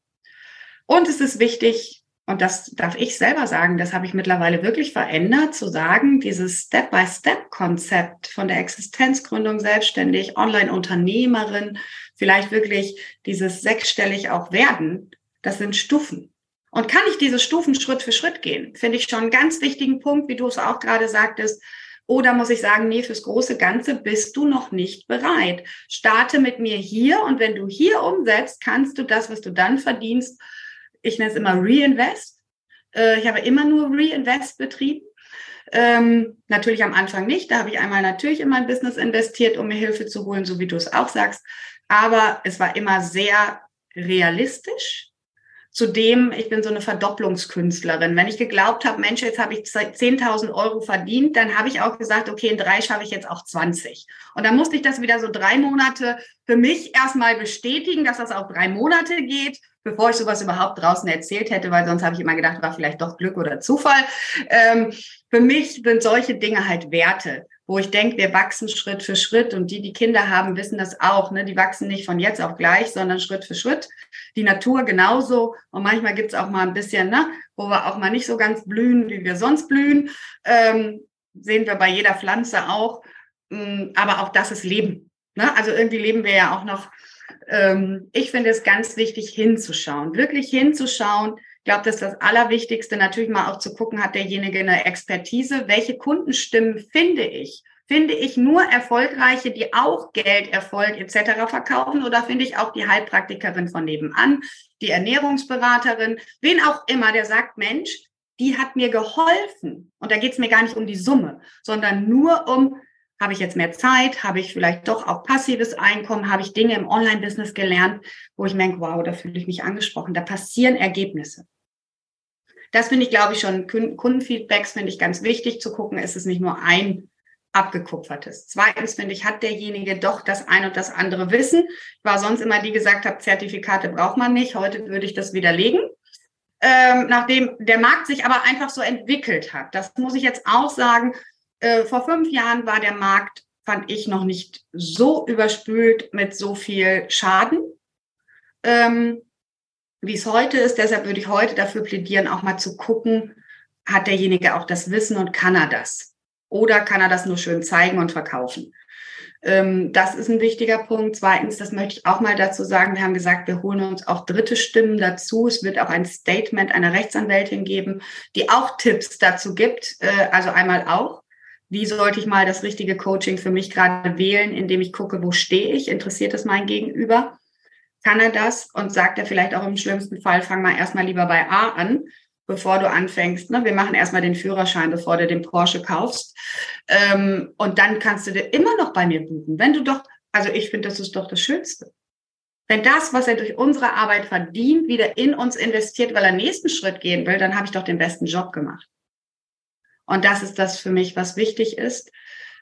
Und es ist wichtig, und das darf ich selber sagen, das habe ich mittlerweile wirklich verändert, zu sagen, dieses Step-by-Step-Konzept von der Existenzgründung selbstständig, Online-Unternehmerin, vielleicht wirklich dieses sechsstellig auch werden, das sind Stufen. Und kann ich diese Stufen Schritt für Schritt gehen? Finde ich schon einen ganz wichtigen Punkt, wie du es auch gerade sagtest. Oder muss ich sagen, nee, fürs große Ganze bist du noch nicht bereit. Starte mit mir hier und wenn du hier umsetzt, kannst du das, was du dann verdienst, ich nenne es immer Reinvest. Äh, ich habe immer nur Reinvest betrieben. Ähm, natürlich am Anfang nicht. Da habe ich einmal natürlich in mein Business investiert, um mir Hilfe zu holen, so wie du es auch sagst. Aber es war immer sehr realistisch. Zudem, ich bin so eine Verdopplungskünstlerin. Wenn ich geglaubt habe, Mensch, jetzt habe ich 10.000 Euro verdient, dann habe ich auch gesagt, okay, in drei schaffe ich jetzt auch 20. Und dann musste ich das wieder so drei Monate für mich erstmal bestätigen, dass das auch drei Monate geht bevor ich sowas überhaupt draußen erzählt hätte, weil sonst habe ich immer gedacht, war vielleicht doch Glück oder Zufall. Ähm, für mich sind solche Dinge halt Werte, wo ich denke, wir wachsen Schritt für Schritt und die, die Kinder haben, wissen das auch. Ne? Die wachsen nicht von jetzt auf gleich, sondern Schritt für Schritt. Die Natur genauso und manchmal gibt es auch mal ein bisschen, ne, wo wir auch mal nicht so ganz blühen, wie wir sonst blühen. Ähm, sehen wir bei jeder Pflanze auch. Mm, aber auch das ist Leben. Ne? Also irgendwie leben wir ja auch noch ähm, ich finde es ganz wichtig, hinzuschauen, wirklich hinzuschauen. Ich glaube, das ist das Allerwichtigste, natürlich mal auch zu gucken, hat derjenige eine Expertise? Welche Kundenstimmen finde ich? Finde ich nur erfolgreiche, die auch Geld, Erfolg etc. verkaufen oder finde ich auch die Heilpraktikerin von nebenan, die Ernährungsberaterin, wen auch immer, der sagt, Mensch, die hat mir geholfen. Und da geht es mir gar nicht um die Summe, sondern nur um habe ich jetzt mehr Zeit? Habe ich vielleicht doch auch passives Einkommen? Habe ich Dinge im Online-Business gelernt, wo ich merke, wow, da fühle ich mich angesprochen. Da passieren Ergebnisse. Das finde ich, glaube ich, schon Kundenfeedbacks finde ich ganz wichtig zu gucken. Ist es nicht nur ein abgekupfertes. Zweitens finde ich, hat derjenige doch das ein und das andere Wissen. Ich war sonst immer die gesagt habe, Zertifikate braucht man nicht. Heute würde ich das widerlegen. Ähm, nachdem der Markt sich aber einfach so entwickelt hat. Das muss ich jetzt auch sagen. Äh, vor fünf Jahren war der Markt, fand ich, noch nicht so überspült mit so viel Schaden, ähm, wie es heute ist. Deshalb würde ich heute dafür plädieren, auch mal zu gucken, hat derjenige auch das Wissen und kann er das? Oder kann er das nur schön zeigen und verkaufen? Ähm, das ist ein wichtiger Punkt. Zweitens, das möchte ich auch mal dazu sagen. Wir haben gesagt, wir holen uns auch dritte Stimmen dazu. Es wird auch ein Statement einer Rechtsanwältin geben, die auch Tipps dazu gibt. Äh, also einmal auch wie sollte ich mal das richtige Coaching für mich gerade wählen, indem ich gucke, wo stehe ich, interessiert es mein Gegenüber, kann er das und sagt er vielleicht auch im schlimmsten Fall, fang mal erstmal lieber bei A an, bevor du anfängst. Ne? Wir machen erstmal den Führerschein, bevor du den Porsche kaufst. Ähm, und dann kannst du dir immer noch bei mir buchen. Wenn du doch, also ich finde, das ist doch das Schönste. Wenn das, was er durch unsere Arbeit verdient, wieder in uns investiert, weil er nächsten Schritt gehen will, dann habe ich doch den besten Job gemacht. Und das ist das für mich, was wichtig ist.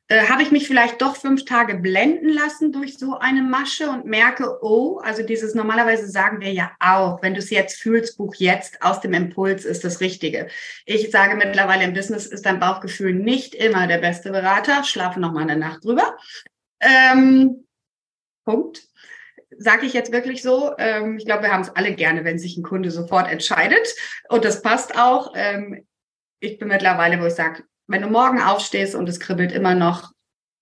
Äh, Habe ich mich vielleicht doch fünf Tage blenden lassen durch so eine Masche und merke, oh, also dieses normalerweise sagen wir ja auch, wenn du es jetzt fühlst, buch jetzt aus dem Impuls ist das Richtige. Ich sage mittlerweile im Business ist dein Bauchgefühl nicht immer der beste Berater. Schlafe noch mal eine Nacht drüber. Ähm, Punkt sage ich jetzt wirklich so. Ähm, ich glaube, wir haben es alle gerne, wenn sich ein Kunde sofort entscheidet. Und das passt auch. Ich bin mittlerweile, wo ich sage, wenn du morgen aufstehst und es kribbelt immer noch,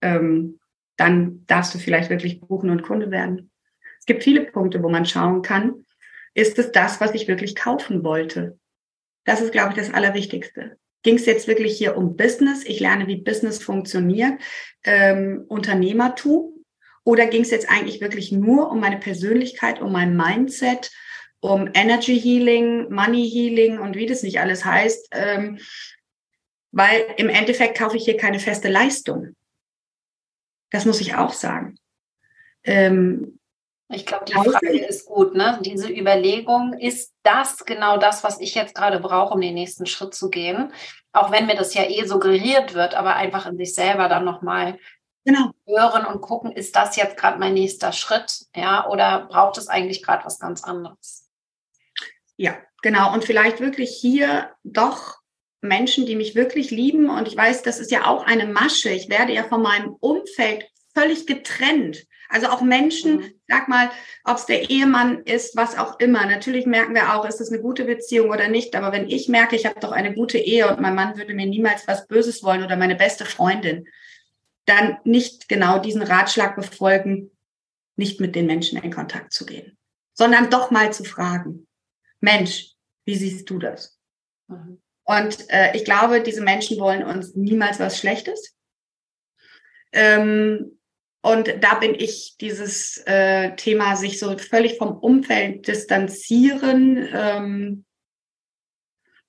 ähm, dann darfst du vielleicht wirklich buchen und Kunde werden. Es gibt viele Punkte, wo man schauen kann, ist es das, was ich wirklich kaufen wollte? Das ist, glaube ich, das Allerwichtigste. Ging es jetzt wirklich hier um Business? Ich lerne, wie Business funktioniert, ähm, Unternehmertum. Oder ging es jetzt eigentlich wirklich nur um meine Persönlichkeit, um mein Mindset, um Energy Healing, Money Healing und wie das nicht alles heißt, ähm, weil im Endeffekt kaufe ich hier keine feste Leistung. Das muss ich auch sagen. Ähm, ich glaube, die Frage ist gut, ne? Diese Überlegung, ist das genau das, was ich jetzt gerade brauche, um den nächsten Schritt zu gehen? Auch wenn mir das ja eh suggeriert wird, aber einfach in sich selber dann nochmal genau. hören und gucken, ist das jetzt gerade mein nächster Schritt? Ja, oder braucht es eigentlich gerade was ganz anderes? Ja, genau. Und vielleicht wirklich hier doch Menschen, die mich wirklich lieben. Und ich weiß, das ist ja auch eine Masche. Ich werde ja von meinem Umfeld völlig getrennt. Also auch Menschen, mhm. sag mal, ob es der Ehemann ist, was auch immer. Natürlich merken wir auch, ist es eine gute Beziehung oder nicht. Aber wenn ich merke, ich habe doch eine gute Ehe und mein Mann würde mir niemals was Böses wollen oder meine beste Freundin, dann nicht genau diesen Ratschlag befolgen, nicht mit den Menschen in Kontakt zu gehen, sondern doch mal zu fragen, Mensch, wie siehst du das? Mhm. Und äh, ich glaube, diese Menschen wollen uns niemals was Schlechtes. Ähm, und da bin ich dieses äh, Thema, sich so völlig vom Umfeld distanzieren, ähm,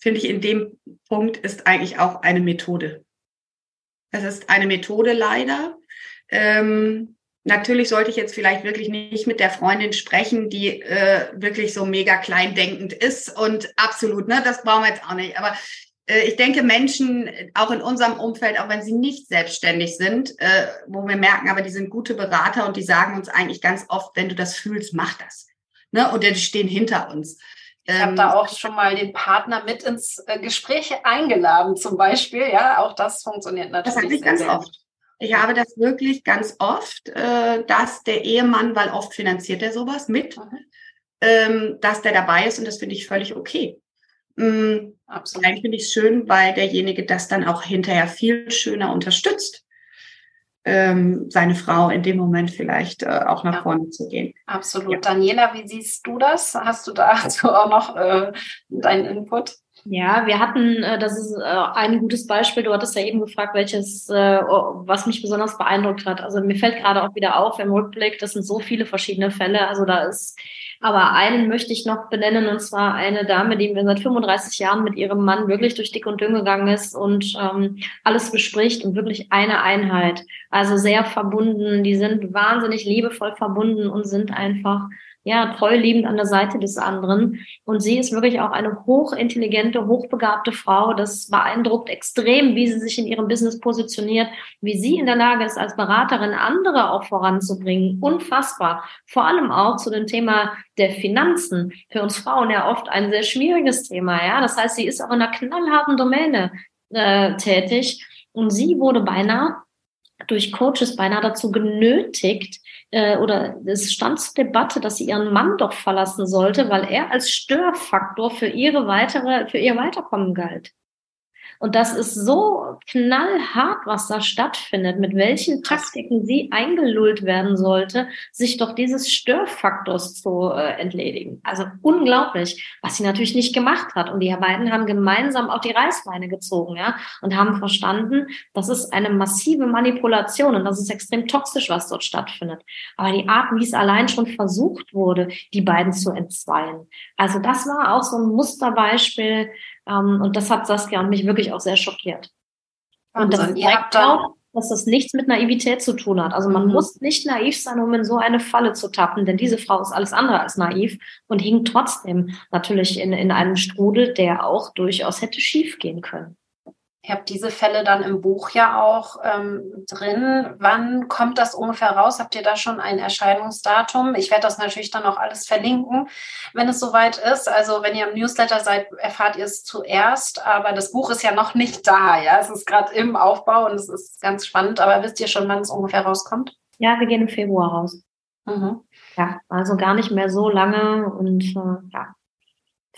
finde ich in dem Punkt ist eigentlich auch eine Methode. Es ist eine Methode leider. Ähm, natürlich sollte ich jetzt vielleicht wirklich nicht mit der Freundin sprechen, die äh, wirklich so mega klein denkend ist und absolut, ne, das brauchen wir jetzt auch nicht. Aber äh, ich denke, Menschen, auch in unserem Umfeld, auch wenn sie nicht selbstständig sind, äh, wo wir merken, aber die sind gute Berater und die sagen uns eigentlich ganz oft, wenn du das fühlst, mach das. Ne? Und die stehen hinter uns. Ich habe da ähm, auch schon mal den Partner mit ins äh, Gespräch eingeladen, zum Beispiel. Ja, auch das funktioniert natürlich. Das habe ich ganz oft. Ich habe das wirklich ganz oft, äh, dass der Ehemann, weil oft finanziert er sowas mit, mhm. ähm, dass der dabei ist und das finde ich völlig okay. Mhm. Absolut. Eigentlich finde ich es schön, weil derjenige das dann auch hinterher viel schöner unterstützt, ähm, seine Frau in dem Moment vielleicht äh, auch nach ja. vorne zu gehen. Absolut. Ja. Daniela, wie siehst du das? Hast du dazu auch noch äh, deinen Input? Ja, wir hatten, äh, das ist äh, ein gutes Beispiel. Du hattest ja eben gefragt, welches, äh, was mich besonders beeindruckt hat. Also mir fällt gerade auch wieder auf im Rückblick, das sind so viele verschiedene Fälle. Also da ist aber einen möchte ich noch benennen, und zwar eine Dame, die mir seit 35 Jahren mit ihrem Mann wirklich durch dick und dünn gegangen ist und ähm, alles bespricht und wirklich eine Einheit. Also sehr verbunden. Die sind wahnsinnig liebevoll verbunden und sind einfach ja, treu liebend an der Seite des anderen. Und sie ist wirklich auch eine hochintelligente, hochbegabte Frau. Das beeindruckt extrem, wie sie sich in ihrem Business positioniert, wie sie in der Lage ist, als Beraterin andere auch voranzubringen. Unfassbar. Vor allem auch zu dem Thema der Finanzen. Für uns Frauen ja oft ein sehr schwieriges Thema. Ja, das heißt, sie ist auch in einer knallharten Domäne äh, tätig. Und sie wurde beinahe durch Coaches beinahe dazu genötigt, äh, oder es stand zur Debatte, dass sie ihren Mann doch verlassen sollte, weil er als Störfaktor für ihre weitere, für ihr Weiterkommen galt. Und das ist so knallhart, was da stattfindet, mit welchen Taktiken sie eingelullt werden sollte, sich doch dieses Störfaktors zu äh, entledigen. Also unglaublich, was sie natürlich nicht gemacht hat. Und die beiden haben gemeinsam auch die Reißleine gezogen, ja, und haben verstanden, das ist eine massive Manipulation und das ist extrem toxisch, was dort stattfindet. Aber die Art, wie es allein schon versucht wurde, die beiden zu entzweien. Also das war auch so ein Musterbeispiel, ähm, und das hat Saskia und mich wirklich auch sehr schockiert. Und das zeigt auch, dass das nichts mit Naivität zu tun hat. Also man mhm. muss nicht naiv sein, um in so eine Falle zu tappen, denn diese Frau ist alles andere als naiv und hing trotzdem natürlich in, in einem Strudel, der auch durchaus hätte schiefgehen können. Ihr habt diese Fälle dann im Buch ja auch ähm, drin. Wann kommt das ungefähr raus? Habt ihr da schon ein Erscheinungsdatum? Ich werde das natürlich dann auch alles verlinken, wenn es soweit ist. Also wenn ihr im Newsletter seid, erfahrt ihr es zuerst. Aber das Buch ist ja noch nicht da. Ja, es ist gerade im Aufbau und es ist ganz spannend. Aber wisst ihr schon, wann es ungefähr rauskommt? Ja, wir gehen im Februar raus. Mhm. Ja, also gar nicht mehr so lange und äh, ja,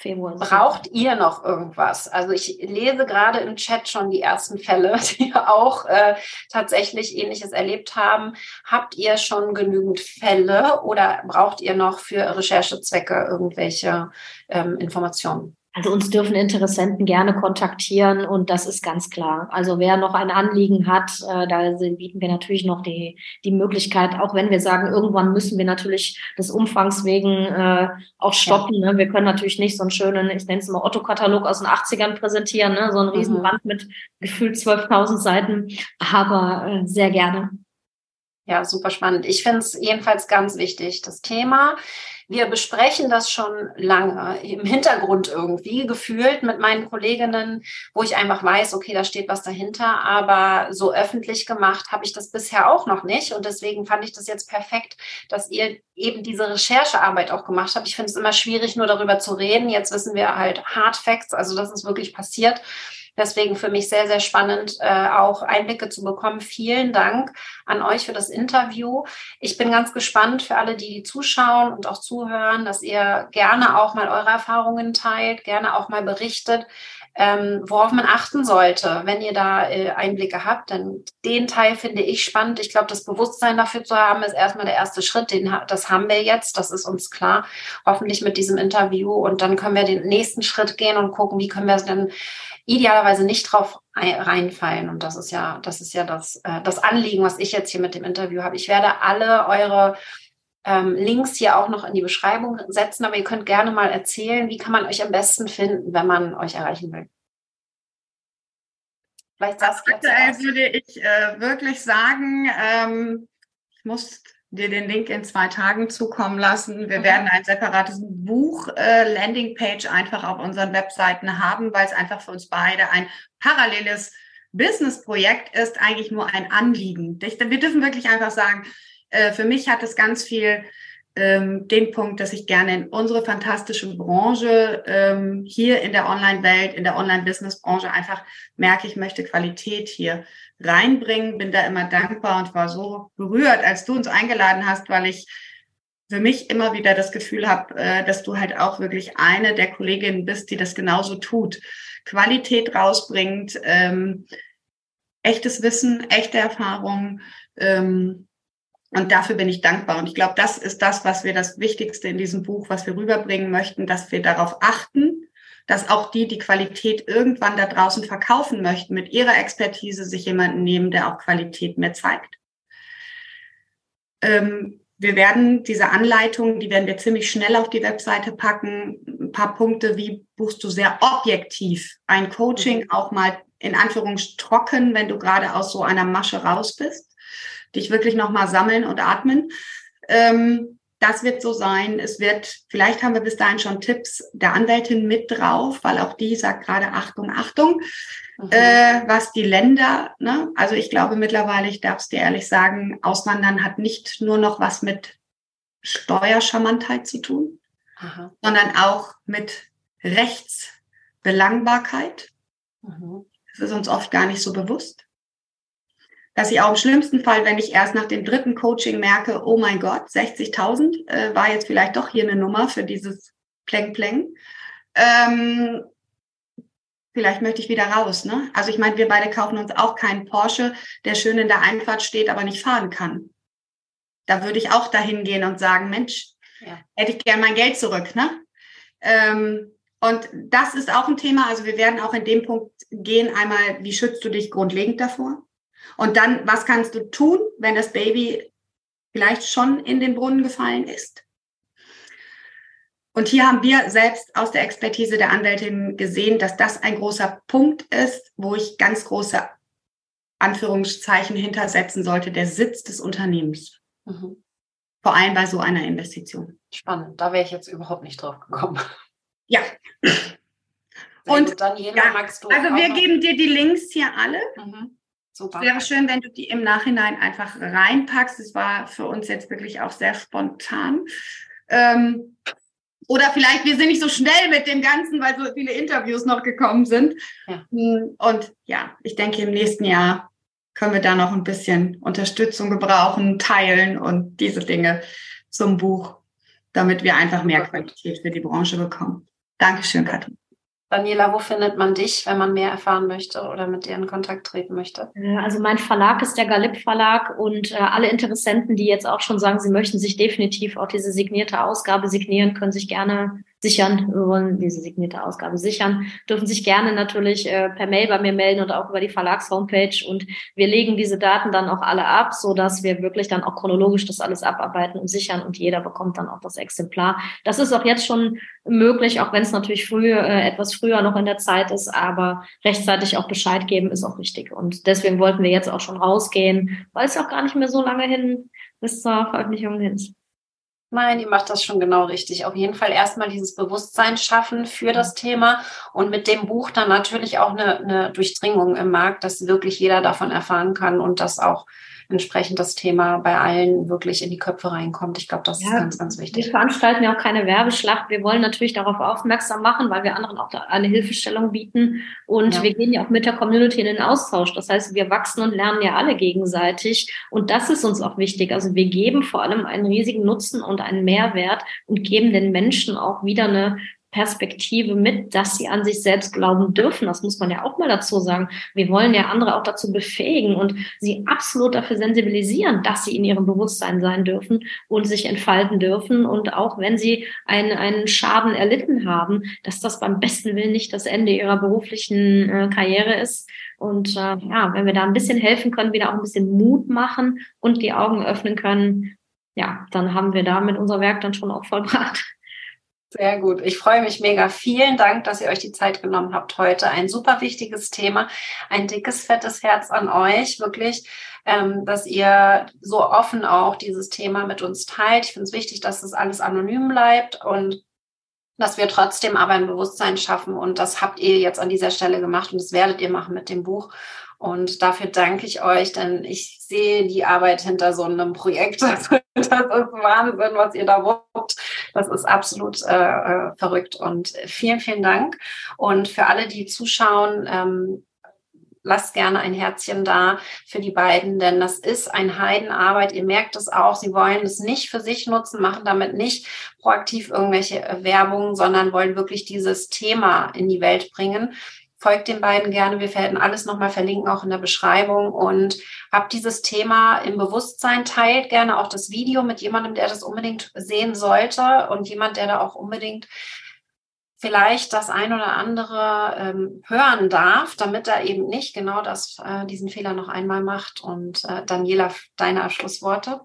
Februar. Braucht ihr noch irgendwas? Also ich lese gerade im Chat schon die ersten Fälle, die auch äh, tatsächlich Ähnliches erlebt haben. Habt ihr schon genügend Fälle oder braucht ihr noch für Recherchezwecke irgendwelche ähm, Informationen? Also uns dürfen Interessenten gerne kontaktieren und das ist ganz klar. Also wer noch ein Anliegen hat, äh, da bieten wir natürlich noch die, die Möglichkeit, auch wenn wir sagen, irgendwann müssen wir natürlich des Umfangs wegen äh, auch stoppen. Ne? Wir können natürlich nicht so einen schönen, ich nenne es mal Otto-Katalog aus den 80ern präsentieren, ne? so ein Riesenband mhm. mit gefühlt 12.000 Seiten, aber äh, sehr gerne. Ja, super spannend. Ich finde es jedenfalls ganz wichtig, das Thema wir besprechen das schon lange im Hintergrund irgendwie gefühlt mit meinen Kolleginnen, wo ich einfach weiß, okay, da steht was dahinter, aber so öffentlich gemacht habe ich das bisher auch noch nicht und deswegen fand ich das jetzt perfekt, dass ihr eben diese Recherchearbeit auch gemacht habt. Ich finde es immer schwierig, nur darüber zu reden. Jetzt wissen wir halt Hard Facts, also das ist wirklich passiert. Deswegen für mich sehr, sehr spannend, äh, auch Einblicke zu bekommen. Vielen Dank an euch für das Interview. Ich bin ganz gespannt für alle, die zuschauen und auch zuhören, dass ihr gerne auch mal eure Erfahrungen teilt, gerne auch mal berichtet. Ähm, worauf man achten sollte, wenn ihr da äh, Einblicke habt. Denn den Teil finde ich spannend. Ich glaube, das Bewusstsein dafür zu haben, ist erstmal der erste Schritt. Den, das haben wir jetzt, das ist uns klar, hoffentlich mit diesem Interview. Und dann können wir den nächsten Schritt gehen und gucken, wie können wir es denn idealerweise nicht drauf reinfallen. Und das ist ja, das ist ja das, äh, das Anliegen, was ich jetzt hier mit dem Interview habe. Ich werde alle eure ähm, Links hier auch noch in die Beschreibung setzen, aber ihr könnt gerne mal erzählen, wie kann man euch am besten finden, wenn man euch erreichen will. Vielleicht das Aktuell würde ich äh, wirklich sagen, ähm, ich muss dir den Link in zwei Tagen zukommen lassen. Wir mhm. werden ein separates Buch äh, Landingpage einfach auf unseren Webseiten haben, weil es einfach für uns beide ein paralleles Businessprojekt ist, eigentlich nur ein Anliegen. Wir dürfen wirklich einfach sagen, äh, für mich hat es ganz viel ähm, den Punkt, dass ich gerne in unsere fantastische Branche ähm, hier in der Online-Welt, in der Online-Business-Branche einfach merke, ich möchte Qualität hier reinbringen, bin da immer dankbar und war so berührt, als du uns eingeladen hast, weil ich für mich immer wieder das Gefühl habe, äh, dass du halt auch wirklich eine der Kolleginnen bist, die das genauso tut. Qualität rausbringt, ähm, echtes Wissen, echte Erfahrung. Ähm, und dafür bin ich dankbar. Und ich glaube, das ist das, was wir das Wichtigste in diesem Buch, was wir rüberbringen möchten, dass wir darauf achten, dass auch die, die Qualität irgendwann da draußen verkaufen möchten, mit ihrer Expertise sich jemanden nehmen, der auch Qualität mehr zeigt. Ähm, wir werden diese Anleitungen, die werden wir ziemlich schnell auf die Webseite packen. Ein paar Punkte, wie buchst du sehr objektiv ein Coaching, mhm. auch mal in Anführungsstrichen trocken, wenn du gerade aus so einer Masche raus bist. Dich wirklich nochmal sammeln und atmen. Ähm, das wird so sein. Es wird, vielleicht haben wir bis dahin schon Tipps der Anwältin mit drauf, weil auch die sagt gerade Achtung, Achtung, mhm. äh, was die Länder, ne? also ich glaube mittlerweile, ich darf es dir ehrlich sagen, Auswandern hat nicht nur noch was mit Steuerscharmantheit zu tun, Aha. sondern auch mit Rechtsbelangbarkeit. Mhm. Das ist uns oft gar nicht so bewusst dass ich auch im schlimmsten Fall, wenn ich erst nach dem dritten Coaching merke, oh mein Gott, 60.000 äh, war jetzt vielleicht doch hier eine Nummer für dieses Pleng-Pleng. Ähm, vielleicht möchte ich wieder raus. Ne? Also ich meine, wir beide kaufen uns auch keinen Porsche, der schön in der Einfahrt steht, aber nicht fahren kann. Da würde ich auch dahin gehen und sagen, Mensch, ja. hätte ich gern mein Geld zurück. Ne? Ähm, und das ist auch ein Thema. Also wir werden auch in dem Punkt gehen, einmal, wie schützt du dich grundlegend davor? Und dann, was kannst du tun, wenn das Baby vielleicht schon in den Brunnen gefallen ist? Und hier haben wir selbst aus der Expertise der Anwältin gesehen, dass das ein großer Punkt ist, wo ich ganz große Anführungszeichen hintersetzen sollte, der Sitz des Unternehmens. Mhm. Vor allem bei so einer Investition. Spannend, da wäre ich jetzt überhaupt nicht drauf gekommen. Ja. Sehr und Daniela, ja, also wir geben dir die Links hier alle. Mhm. Super. Wäre schön, wenn du die im Nachhinein einfach reinpackst. Es war für uns jetzt wirklich auch sehr spontan. Ähm, oder vielleicht, wir sind nicht so schnell mit dem Ganzen, weil so viele Interviews noch gekommen sind. Ja. Hm, und ja, ich denke, im nächsten Jahr können wir da noch ein bisschen Unterstützung gebrauchen, teilen und diese Dinge zum Buch, damit wir einfach mehr Qualität für die Branche bekommen. Dankeschön, Katrin. Daniela, wo findet man dich, wenn man mehr erfahren möchte oder mit dir in Kontakt treten möchte? Also mein Verlag ist der Galip Verlag und äh, alle Interessenten, die jetzt auch schon sagen, sie möchten sich definitiv auch diese signierte Ausgabe signieren, können sich gerne sichern, wir wollen diese signierte Ausgabe sichern, dürfen sich gerne natürlich äh, per Mail bei mir melden oder auch über die Verlagshomepage. Und wir legen diese Daten dann auch alle ab, so dass wir wirklich dann auch chronologisch das alles abarbeiten und sichern. Und jeder bekommt dann auch das Exemplar. Das ist auch jetzt schon möglich, auch wenn es natürlich früher äh, etwas früher noch in der Zeit ist, aber rechtzeitig auch Bescheid geben ist auch wichtig und deswegen wollten wir jetzt auch schon rausgehen, weil es auch gar nicht mehr so lange hin bis zur Veröffentlichung hin ist. Nein, ihr macht das schon genau richtig. Auf jeden Fall erstmal dieses Bewusstsein schaffen für das Thema und mit dem Buch dann natürlich auch eine, eine Durchdringung im Markt, dass wirklich jeder davon erfahren kann und das auch entsprechend das Thema bei allen wirklich in die Köpfe reinkommt. Ich glaube, das ja, ist ganz, ganz wichtig. Wir veranstalten ja auch keine Werbeschlacht. Wir wollen natürlich darauf aufmerksam machen, weil wir anderen auch eine Hilfestellung bieten. Und ja. wir gehen ja auch mit der Community in den Austausch. Das heißt, wir wachsen und lernen ja alle gegenseitig. Und das ist uns auch wichtig. Also wir geben vor allem einen riesigen Nutzen und einen Mehrwert und geben den Menschen auch wieder eine Perspektive mit, dass sie an sich selbst glauben dürfen. Das muss man ja auch mal dazu sagen. Wir wollen ja andere auch dazu befähigen und sie absolut dafür sensibilisieren, dass sie in ihrem Bewusstsein sein dürfen und sich entfalten dürfen. Und auch wenn sie einen, einen Schaden erlitten haben, dass das beim besten Willen nicht das Ende ihrer beruflichen äh, Karriere ist. Und äh, ja, wenn wir da ein bisschen helfen können, wieder auch ein bisschen Mut machen und die Augen öffnen können, ja, dann haben wir damit unser Werk dann schon auch vollbracht. Sehr gut. Ich freue mich mega. Vielen Dank, dass ihr euch die Zeit genommen habt heute. Ein super wichtiges Thema. Ein dickes, fettes Herz an euch. Wirklich, ähm, dass ihr so offen auch dieses Thema mit uns teilt. Ich finde es wichtig, dass es alles anonym bleibt und dass wir trotzdem aber ein Bewusstsein schaffen. Und das habt ihr jetzt an dieser Stelle gemacht und das werdet ihr machen mit dem Buch. Und dafür danke ich euch, denn ich sehe die Arbeit hinter so einem Projekt. Das, ist Wahnsinn, was ihr da wuppt. Das ist absolut äh, äh, verrückt. Und vielen, vielen Dank. Und für alle, die zuschauen, ähm, lasst gerne ein Herzchen da für die beiden, denn das ist ein Heidenarbeit. Ihr merkt es auch. Sie wollen es nicht für sich nutzen, machen damit nicht proaktiv irgendwelche Werbungen, sondern wollen wirklich dieses Thema in die Welt bringen folgt den beiden gerne. Wir werden alles nochmal verlinken, auch in der Beschreibung. Und habt dieses Thema im Bewusstsein, teilt gerne auch das Video mit jemandem, der das unbedingt sehen sollte und jemand, der da auch unbedingt vielleicht das ein oder andere ähm, hören darf, damit er eben nicht genau das, äh, diesen Fehler noch einmal macht. Und äh, Daniela, deine Abschlussworte.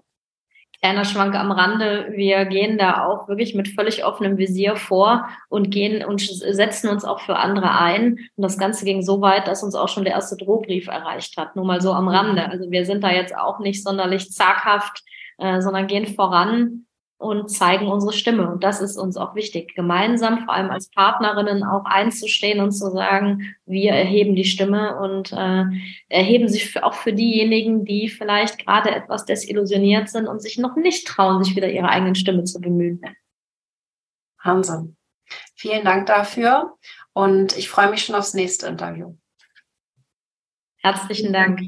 Kleiner Schwank am Rande. Wir gehen da auch wirklich mit völlig offenem Visier vor und gehen und setzen uns auch für andere ein. Und das Ganze ging so weit, dass uns auch schon der erste Drohbrief erreicht hat. Nur mal so am Rande. Also wir sind da jetzt auch nicht sonderlich zaghaft, äh, sondern gehen voran und zeigen unsere Stimme. Und das ist uns auch wichtig, gemeinsam, vor allem als Partnerinnen, auch einzustehen und zu sagen, wir erheben die Stimme und äh, erheben sich für, auch für diejenigen, die vielleicht gerade etwas desillusioniert sind und sich noch nicht trauen, sich wieder ihre eigenen Stimme zu bemühen. Wahnsinn. Vielen Dank dafür und ich freue mich schon aufs nächste Interview. Herzlichen Dank.